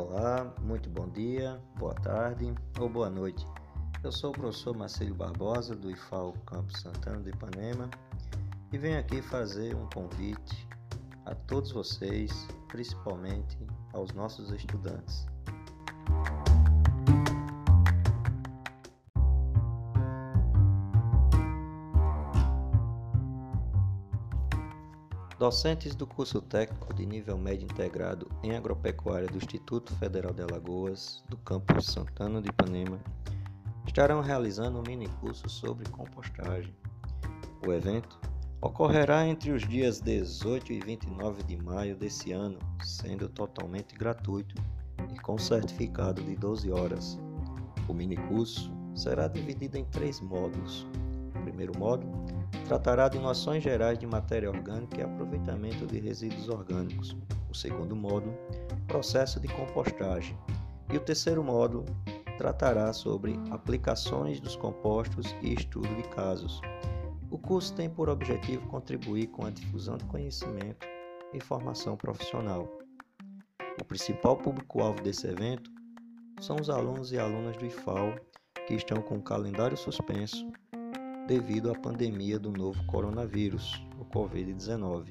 Olá, muito bom dia, boa tarde ou boa noite. Eu sou o professor Marcelo Barbosa do IFAO Campus Santana de Ipanema e venho aqui fazer um convite a todos vocês, principalmente aos nossos estudantes. Docentes do curso técnico de nível médio integrado em agropecuária do Instituto Federal de Alagoas, do campus Santana de Ipanema, estarão realizando um mini curso sobre compostagem. O evento ocorrerá entre os dias 18 e 29 de maio desse ano, sendo totalmente gratuito e com certificado de 12 horas. O mini curso será dividido em três módulos. O primeiro módulo tratará de noções gerais de matéria orgânica e aproveitamento de resíduos orgânicos. O segundo módulo, processo de compostagem. E o terceiro módulo tratará sobre aplicações dos compostos e estudo de casos. O curso tem por objetivo contribuir com a difusão de conhecimento e formação profissional. O principal público-alvo desse evento são os alunos e alunas do IFAL que estão com o calendário suspenso devido à pandemia do novo coronavírus, o Covid-19.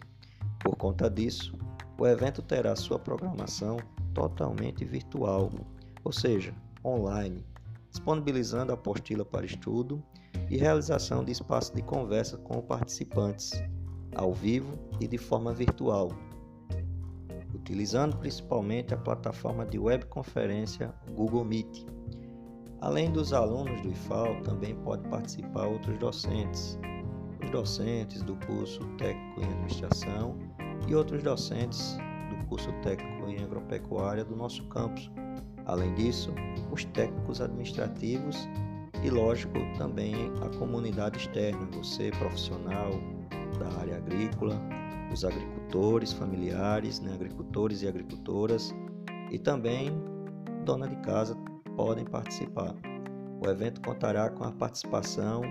Por conta disso, o evento terá sua programação totalmente virtual, ou seja, online, disponibilizando apostila para estudo e realização de espaço de conversa com participantes, ao vivo e de forma virtual, utilizando principalmente a plataforma de webconferência Google Meet Além dos alunos do IFAL, também pode participar outros docentes, os docentes do curso técnico em administração e outros docentes do curso técnico em agropecuária do nosso campus. Além disso, os técnicos administrativos e, lógico, também a comunidade externa, você profissional da área agrícola, os agricultores familiares, né, agricultores e agricultoras e também dona de casa podem participar. O evento contará com a participação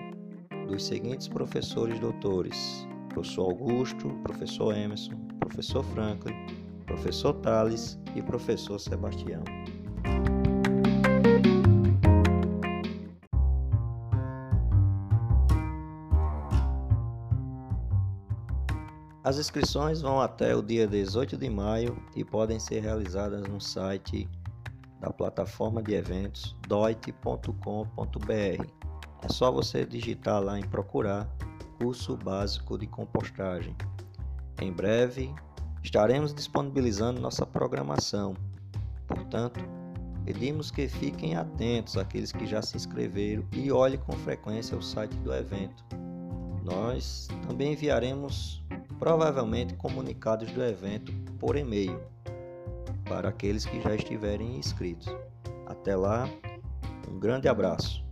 dos seguintes professores doutores: professor Augusto, professor Emerson, professor Franklin, professor Tales e professor Sebastião. As inscrições vão até o dia 18 de maio e podem ser realizadas no site da plataforma de eventos doit.com.br. É só você digitar lá em procurar curso básico de compostagem. Em breve estaremos disponibilizando nossa programação. Portanto, pedimos que fiquem atentos àqueles que já se inscreveram e olhem com frequência o site do evento. Nós também enviaremos provavelmente comunicados do evento por e-mail para aqueles que já estiverem inscritos. Até lá, um grande abraço.